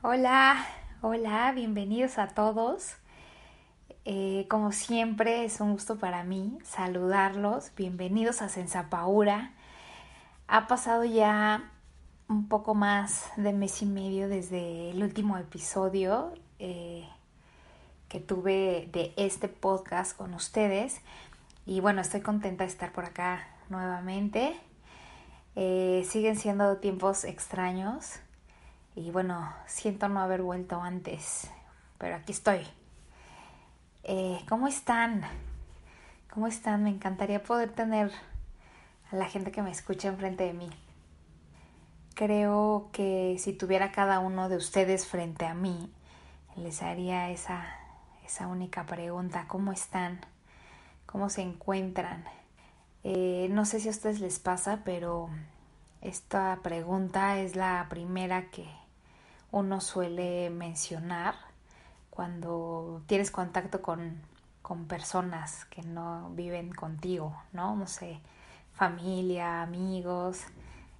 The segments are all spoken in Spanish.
Hola, hola, bienvenidos a todos. Eh, como siempre es un gusto para mí saludarlos. Bienvenidos a Sensapaura. Ha pasado ya un poco más de mes y medio desde el último episodio eh, que tuve de este podcast con ustedes. Y bueno, estoy contenta de estar por acá nuevamente. Eh, siguen siendo tiempos extraños y bueno, siento no haber vuelto antes, pero aquí estoy. Eh, ¿Cómo están? ¿Cómo están? Me encantaría poder tener a la gente que me escucha enfrente de mí. Creo que si tuviera cada uno de ustedes frente a mí, les haría esa, esa única pregunta. ¿Cómo están? ¿Cómo se encuentran? Eh, no sé si a ustedes les pasa, pero esta pregunta es la primera que, uno suele mencionar cuando tienes contacto con, con personas que no viven contigo, ¿no? No sé, familia, amigos,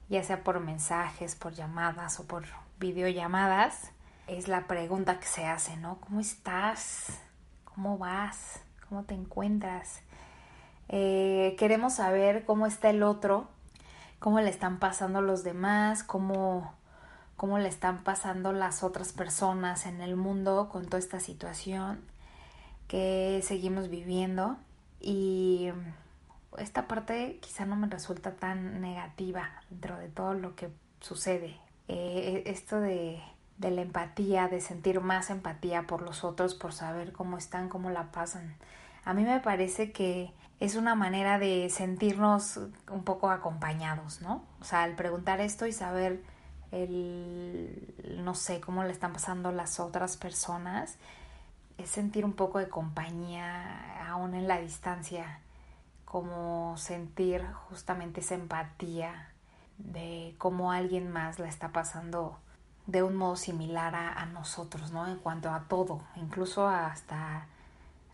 ya sea por mensajes, por llamadas o por videollamadas, es la pregunta que se hace, ¿no? ¿Cómo estás? ¿Cómo vas? ¿Cómo te encuentras? Eh, queremos saber cómo está el otro, cómo le están pasando los demás, cómo cómo le están pasando las otras personas en el mundo con toda esta situación que seguimos viviendo y esta parte quizá no me resulta tan negativa dentro de todo lo que sucede. Eh, esto de, de la empatía, de sentir más empatía por los otros, por saber cómo están, cómo la pasan. A mí me parece que es una manera de sentirnos un poco acompañados, ¿no? O sea, al preguntar esto y saber el no sé cómo le están pasando las otras personas, es sentir un poco de compañía aún en la distancia, como sentir justamente esa empatía de cómo alguien más la está pasando de un modo similar a, a nosotros, ¿no? En cuanto a todo, incluso hasta,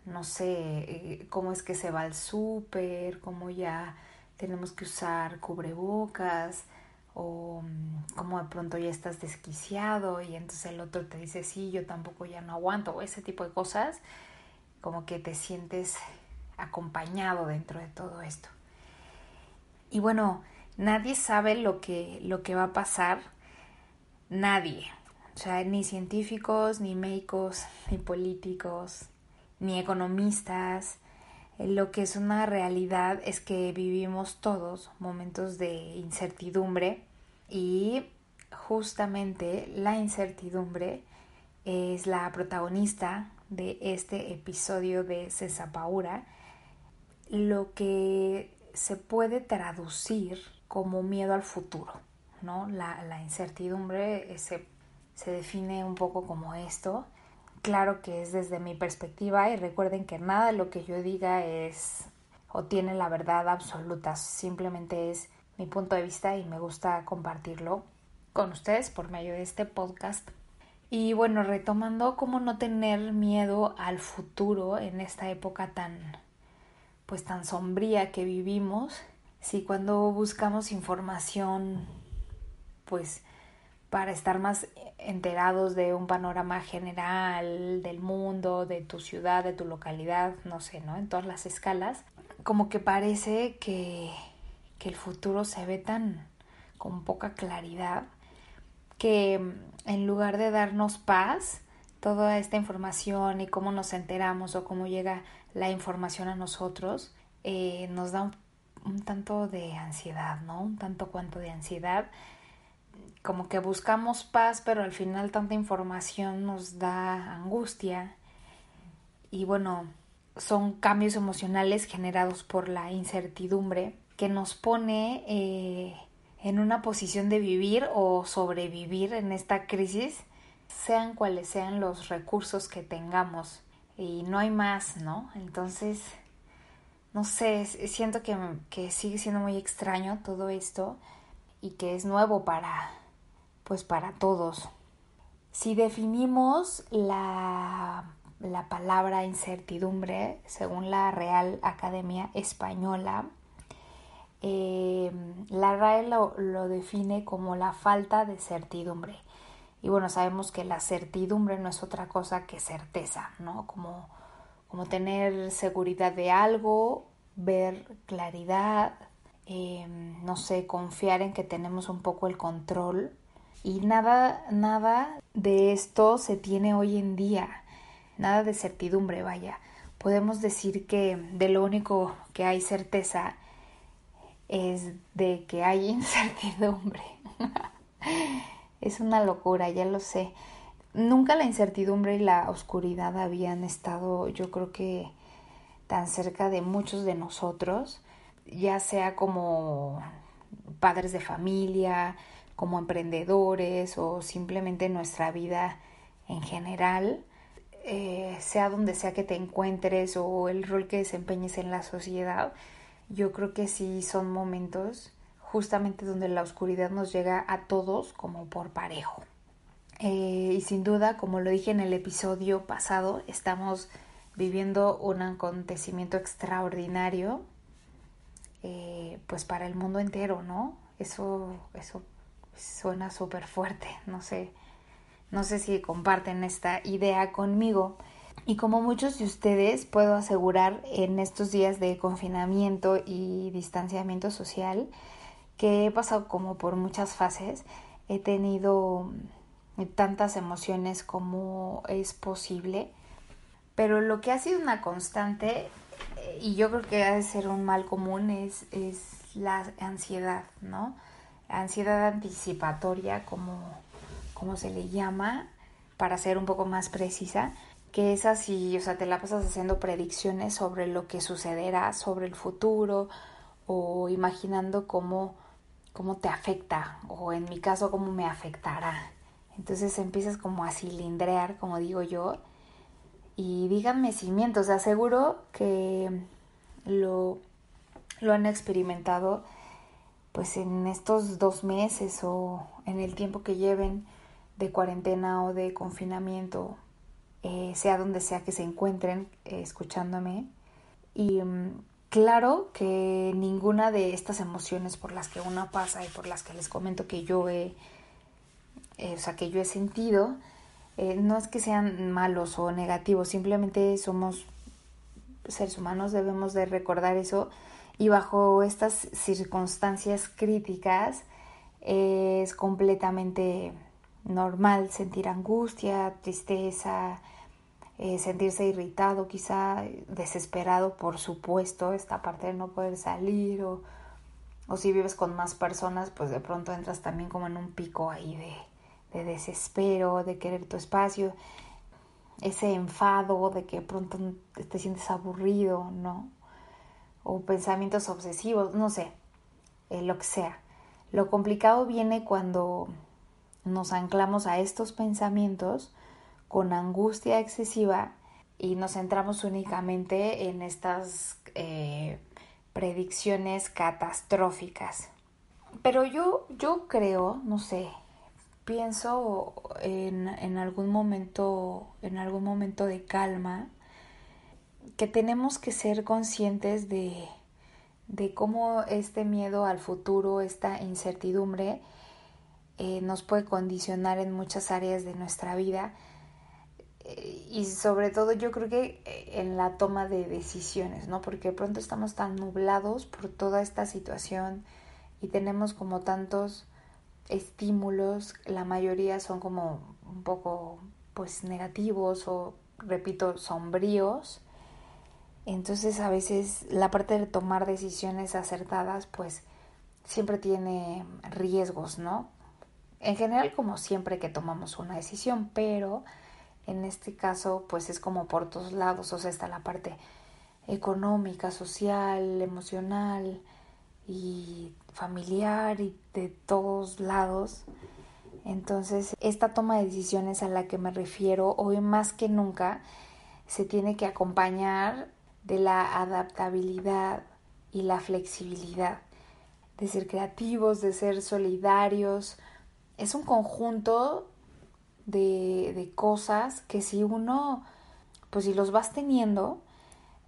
no sé, eh, cómo es que se va al súper, cómo ya tenemos que usar cubrebocas, o mm, como de pronto ya estás desquiciado y entonces el otro te dice sí, yo tampoco ya no aguanto o ese tipo de cosas, como que te sientes acompañado dentro de todo esto. Y bueno, nadie sabe lo que, lo que va a pasar, nadie, o sea, ni científicos, ni médicos, ni políticos, ni economistas, lo que es una realidad es que vivimos todos momentos de incertidumbre y justamente la incertidumbre es la protagonista de este episodio de Cesapaura, lo que se puede traducir como miedo al futuro, ¿no? La, incertidumbre se, se define un poco como esto, claro que es desde mi perspectiva y recuerden que nada de lo que yo diga es o tiene la verdad absoluta, simplemente es mi punto de vista y me gusta compartirlo con ustedes por medio de este podcast. Y bueno, retomando cómo no tener miedo al futuro en esta época tan pues tan sombría que vivimos, si cuando buscamos información pues para estar más enterados de un panorama general del mundo, de tu ciudad, de tu localidad, no sé, ¿no? En todas las escalas, como que parece que, que el futuro se ve tan con poca claridad que mm, en lugar de darnos paz, toda esta información y cómo nos enteramos o cómo llega la información a nosotros, eh, nos da un, un tanto de ansiedad, ¿no? Un tanto cuanto de ansiedad como que buscamos paz, pero al final tanta información nos da angustia. Y bueno, son cambios emocionales generados por la incertidumbre que nos pone eh, en una posición de vivir o sobrevivir en esta crisis sean cuales sean los recursos que tengamos y no hay más, ¿no? Entonces, no sé, siento que, que sigue siendo muy extraño todo esto y que es nuevo para, pues para todos. Si definimos la, la palabra incertidumbre, según la Real Academia Española, eh, la RAE lo, lo, define como la falta de certidumbre. Y bueno, sabemos que la certidumbre no es otra cosa que certeza, ¿no? Como, como tener seguridad de algo, ver claridad, eh, no sé, confiar en que tenemos un poco el control. Y nada, nada de esto se tiene hoy en día, nada de certidumbre, vaya. Podemos decir que de lo único que hay certeza es de que hay incertidumbre. es una locura, ya lo sé. Nunca la incertidumbre y la oscuridad habían estado, yo creo que, tan cerca de muchos de nosotros, ya sea como padres de familia, como emprendedores o simplemente nuestra vida en general, eh, sea donde sea que te encuentres o el rol que desempeñes en la sociedad, yo creo que sí son momentos justamente donde la oscuridad nos llega a todos como por parejo. Eh, y sin duda, como lo dije en el episodio pasado, estamos viviendo un acontecimiento extraordinario, eh, pues para el mundo entero, ¿no? Eso, eso suena súper fuerte, no sé, no sé si comparten esta idea conmigo. Y como muchos de ustedes, puedo asegurar en estos días de confinamiento y distanciamiento social que he pasado como por muchas fases, he tenido tantas emociones como es posible pero lo que ha sido una constante, eh, y yo creo que ha de ser un mal común, es, es la ansiedad, ¿no? Ansiedad anticipatoria, como, como se le llama, para ser un poco más precisa, que es así, o sea, te la pasas haciendo predicciones sobre lo que sucederá, sobre el futuro, o imaginando cómo, cómo te afecta, o en mi caso, cómo me afectará. Entonces empiezas como a cilindrear, como digo yo, y díganme si miento, os aseguro que lo, lo han experimentado pues en estos dos meses o en el tiempo que lleven de cuarentena o de confinamiento, eh, sea donde sea que se encuentren eh, escuchándome. Y mm, claro que ninguna de estas emociones por las que uno pasa y por las que les comento que yo he, eh, o sea, que yo he sentido, no es que sean malos o negativos, simplemente somos seres humanos, debemos de recordar eso y bajo estas circunstancias críticas es completamente normal sentir angustia, tristeza, eh, sentirse irritado, quizá desesperado, por supuesto, esta parte de no poder salir o, o si vives con más personas, pues de pronto entras también como en un pico ahí de, de desespero, de querer tu espacio, ese enfado de que pronto te sientes aburrido, ¿no? O pensamientos obsesivos, no sé, eh, lo que sea. Lo complicado viene cuando nos anclamos a estos pensamientos con angustia excesiva y nos centramos únicamente en estas eh, predicciones catastróficas. Pero yo, yo creo, no sé, pienso en, en, algún momento, en algún momento de calma, que tenemos que ser conscientes de, de cómo este miedo al futuro, esta incertidumbre, eh, nos puede condicionar en muchas áreas de nuestra vida eh, y sobre todo yo creo que eh, en la toma de decisiones, ¿no? Porque de pronto estamos tan nublados por toda esta situación y tenemos como tantos estímulos, la mayoría son como un poco pues negativos o repito sombríos. Entonces a veces la parte de tomar decisiones acertadas pues siempre tiene riesgos, ¿no? En general como siempre que tomamos una decisión, pero en este caso pues es como por todos lados, o sea, está la parte económica, social, emocional, y familiar y de todos lados. Entonces, esta toma de decisiones a la que me refiero hoy más que nunca se tiene que acompañar de la adaptabilidad y la flexibilidad, de ser creativos, de ser solidarios. Es un conjunto de, de cosas que si uno, pues si los vas teniendo,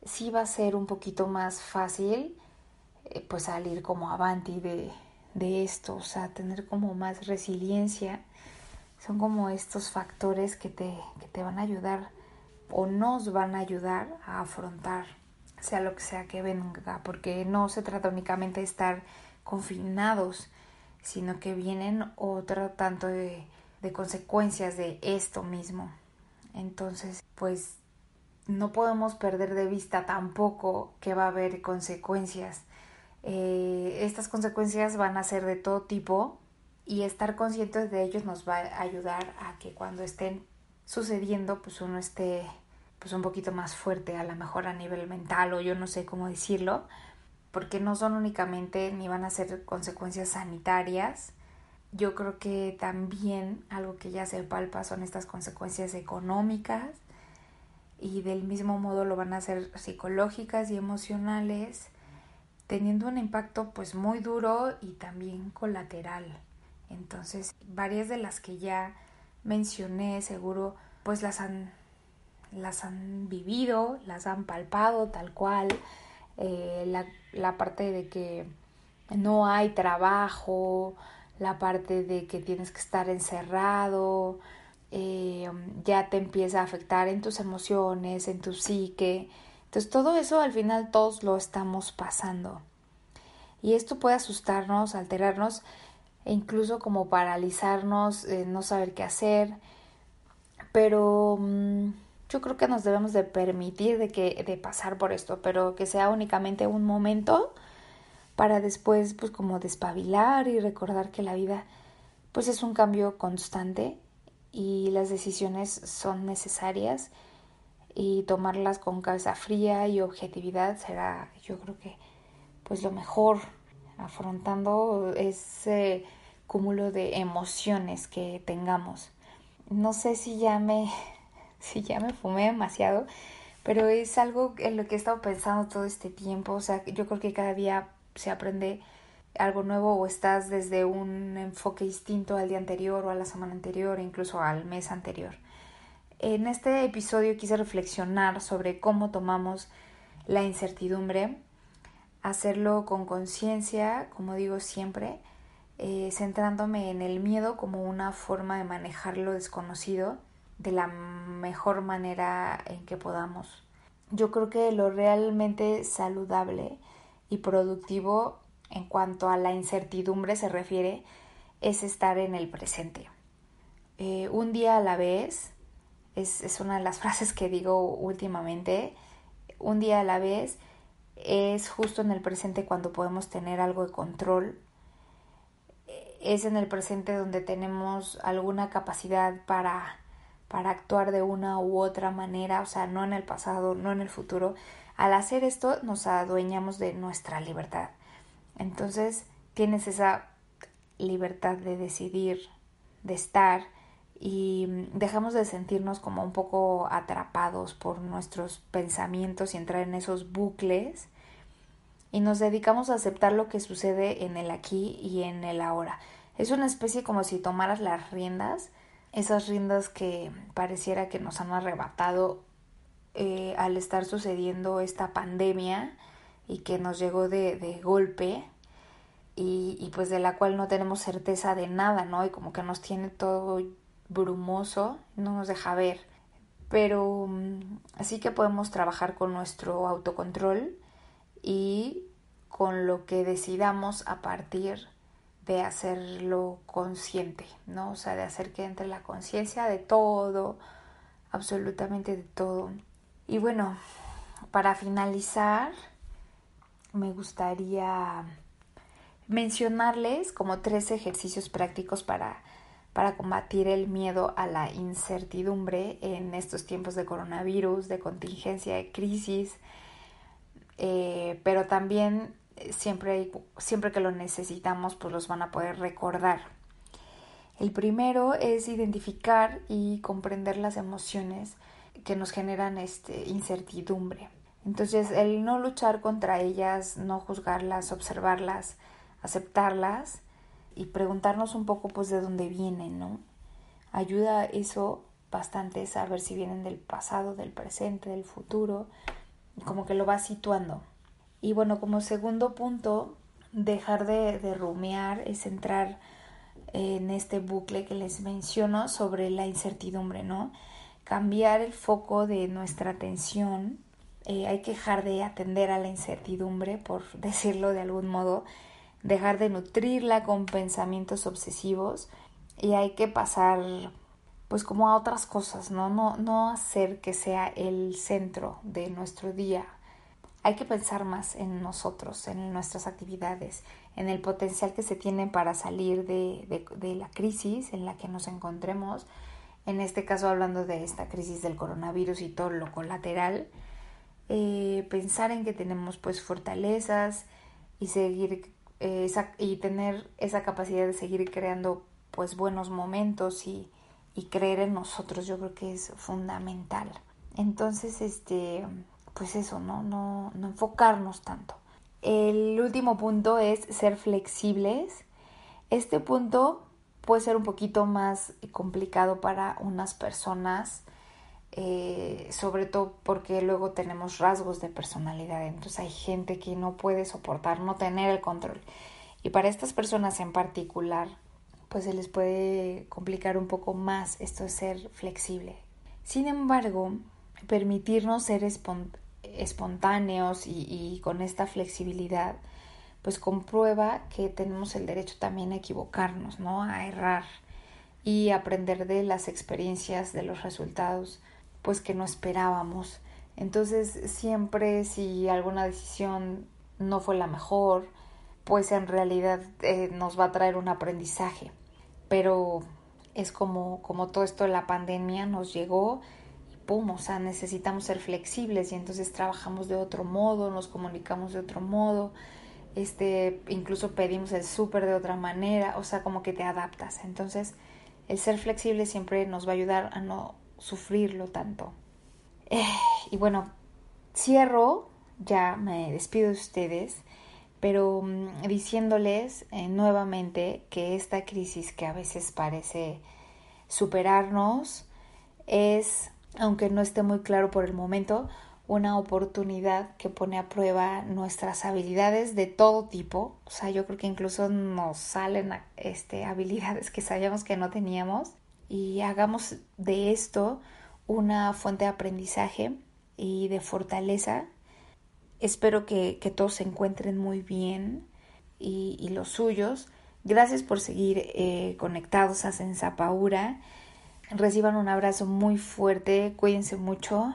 sí va a ser un poquito más fácil eh, pues salir como avanti de, de esto, o sea, tener como más resiliencia. Son como estos factores que te, que te van a ayudar o nos van a ayudar a afrontar sea lo que sea que venga, porque no se trata únicamente de estar confinados, sino que vienen otro tanto de, de consecuencias de esto mismo. Entonces, pues no podemos perder de vista tampoco que va a haber consecuencias eh, estas consecuencias van a ser de todo tipo y estar conscientes de ellos nos va a ayudar a que cuando estén sucediendo pues uno esté pues un poquito más fuerte a lo mejor a nivel mental o yo no sé cómo decirlo porque no son únicamente ni van a ser consecuencias sanitarias yo creo que también algo que ya se palpa son estas consecuencias económicas y del mismo modo lo van a ser psicológicas y emocionales teniendo un impacto pues muy duro y también colateral. Entonces, varias de las que ya mencioné, seguro pues las han las han vivido, las han palpado tal cual, eh, la, la parte de que no hay trabajo, la parte de que tienes que estar encerrado, eh, ya te empieza a afectar en tus emociones, en tu psique, entonces todo eso al final todos lo estamos pasando. Y esto puede asustarnos, alterarnos e incluso como paralizarnos, eh, no saber qué hacer. Pero mm, yo creo que nos debemos de permitir de, que, de pasar por esto, pero que sea únicamente un momento para después pues como despabilar y recordar que la vida pues es un cambio constante y las decisiones son necesarias y tomarlas con cabeza fría y objetividad será yo creo que pues lo mejor afrontando ese cúmulo de emociones que tengamos. No sé si ya me si ya me fumé demasiado, pero es algo en lo que he estado pensando todo este tiempo, o sea, yo creo que cada día se aprende algo nuevo o estás desde un enfoque distinto al día anterior o a la semana anterior, incluso al mes anterior. En este episodio quise reflexionar sobre cómo tomamos la incertidumbre, hacerlo con conciencia, como digo siempre, eh, centrándome en el miedo como una forma de manejar lo desconocido de la mejor manera en que podamos. Yo creo que lo realmente saludable y productivo en cuanto a la incertidumbre se refiere es estar en el presente. Eh, un día a la vez, es, una de las frases que digo últimamente, un día a la vez es justo en el presente cuando podemos tener algo de control, es en el presente donde tenemos alguna capacidad para, para actuar de una u otra manera, o sea, no en el pasado, no en el futuro. Al hacer esto nos adueñamos de nuestra libertad. Entonces tienes esa libertad de decidir, de estar, y mm, dejamos de sentirnos como un poco atrapados por nuestros pensamientos y entrar en esos bucles y nos dedicamos a aceptar lo que sucede en el aquí y en el ahora. Es una especie como si tomaras las riendas, esas riendas que pareciera que nos han arrebatado eh, al estar sucediendo esta pandemia y que nos llegó de, de golpe y, y pues de la cual no tenemos certeza de nada, ¿no? Y como que nos tiene todo brumoso, no nos deja ver. Pero mm, así que podemos trabajar con nuestro autocontrol y con lo que decidamos a partir de hacerlo consciente, ¿no? O sea, de hacer que entre la conciencia de todo, absolutamente de todo. Y bueno, para finalizar, me gustaría mencionarles como tres ejercicios prácticos para para combatir el miedo a la incertidumbre en estos tiempos de coronavirus, de contingencia, de crisis, eh, pero también eh, siempre, siempre que lo necesitamos, pues los van a poder recordar. El primero es identificar y comprender las emociones que nos generan este, incertidumbre. Entonces, el no luchar contra ellas, no juzgarlas, observarlas, aceptarlas y preguntarnos un poco pues de dónde vienen, ¿no? Ayuda eso bastante saber si vienen del pasado, del presente, del futuro, como que lo va situando. Y bueno, como segundo punto, dejar de, de rumiar es entrar en este bucle que les menciono sobre la incertidumbre, ¿no? Cambiar el foco de nuestra atención, eh, hay que dejar de atender a la incertidumbre, por decirlo de algún modo, dejar de nutrirla con pensamientos obsesivos y hay que pasar pues como a otras cosas, ¿no? No, no hacer que sea el centro de nuestro día. Hay que pensar más en nosotros, en nuestras actividades, en el potencial que se tiene para salir de, de, la crisis en la que nos encontremos, en este caso hablando de esta crisis del coronavirus y todo lo colateral, eh, pensar en que tenemos pues fortalezas y seguir eh, y tener esa capacidad de seguir creando pues buenos momentos y, y creer en nosotros yo creo que es fundamental. Entonces este pues eso no no no enfocarnos tanto. El último punto es ser flexibles. Este punto puede ser un poquito más complicado para unas personas, eh, sobre todo porque luego tenemos rasgos de personalidad. Entonces hay gente que no puede soportar no tener el control. Y para estas personas en particular, pues se les puede complicar un poco más esto de ser flexible. Sin embargo, permitirnos ser espontáneos espontáneos y, con esta flexibilidad, pues comprueba que tenemos el derecho también a equivocarnos, ¿no? A errar y aprender de las experiencias, de los resultados, pues que no esperábamos. Entonces, siempre si alguna decisión no fue la mejor, pues en realidad eh, nos va a traer un aprendizaje. Pero es como, como todo esto de la pandemia nos llegó pum, o sea, necesitamos ser flexibles y entonces trabajamos de otro modo, nos comunicamos de otro modo, este, incluso pedimos el súper de otra manera, o sea, como que te adaptas. Entonces, el ser flexible siempre nos va a ayudar a no sufrirlo tanto. Eh, y bueno, cierro, ya me despido de ustedes, pero mm, diciéndoles eh, nuevamente que esta crisis que a veces parece superarnos es aunque no esté muy claro por el momento, una oportunidad que pone a prueba nuestras habilidades de todo tipo. O sea, yo creo que incluso nos salen este, habilidades que sabíamos que no teníamos y hagamos de esto una fuente de aprendizaje y de fortaleza. Espero que, todos se encuentren muy bien y, los suyos. Gracias por seguir eh, conectados a Sensapaura. Reciban un abrazo muy fuerte, cuídense mucho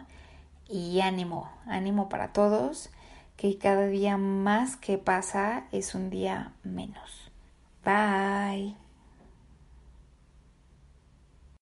y ánimo, ánimo para todos, que cada día más que pasa es un día menos. Bye.